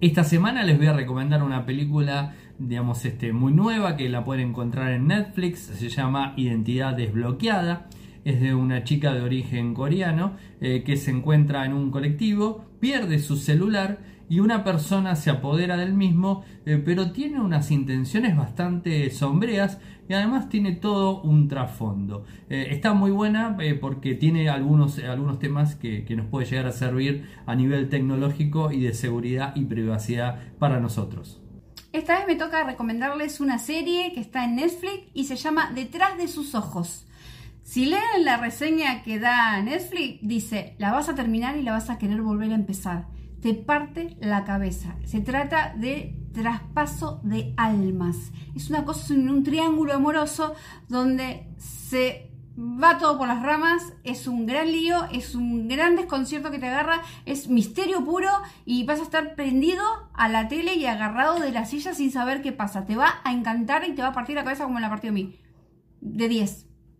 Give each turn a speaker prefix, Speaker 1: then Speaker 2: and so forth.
Speaker 1: Esta semana les voy a recomendar una película, digamos, este, muy nueva que la pueden encontrar en Netflix. Se llama Identidad Desbloqueada. Es de una chica de origen coreano eh, que se encuentra en un colectivo, pierde su celular y una persona se apodera del mismo, eh, pero tiene unas intenciones bastante sombreas y además tiene todo un trasfondo. Eh, está muy buena porque tiene algunos, algunos temas que, que, nos puede llegar a servir a nivel tecnológico y de seguridad y privacidad para nosotros.
Speaker 2: Esta vez me toca recomendarles una serie que está en Netflix y se llama Detrás de sus ojos. Si leen la reseña que da Netflix, dice, la vas a terminar y la vas a querer volver a empezar te parte la cabeza. Se trata de traspaso de almas. Es una cosa en un triángulo amoroso donde se va todo por las ramas, es un gran lío, es un gran desconcierto que te agarra, es misterio puro y vas a estar prendido a la tele y agarrado de la silla sin saber qué pasa. Te va a encantar y te va a partir la cabeza como me la partió a mí. De 10.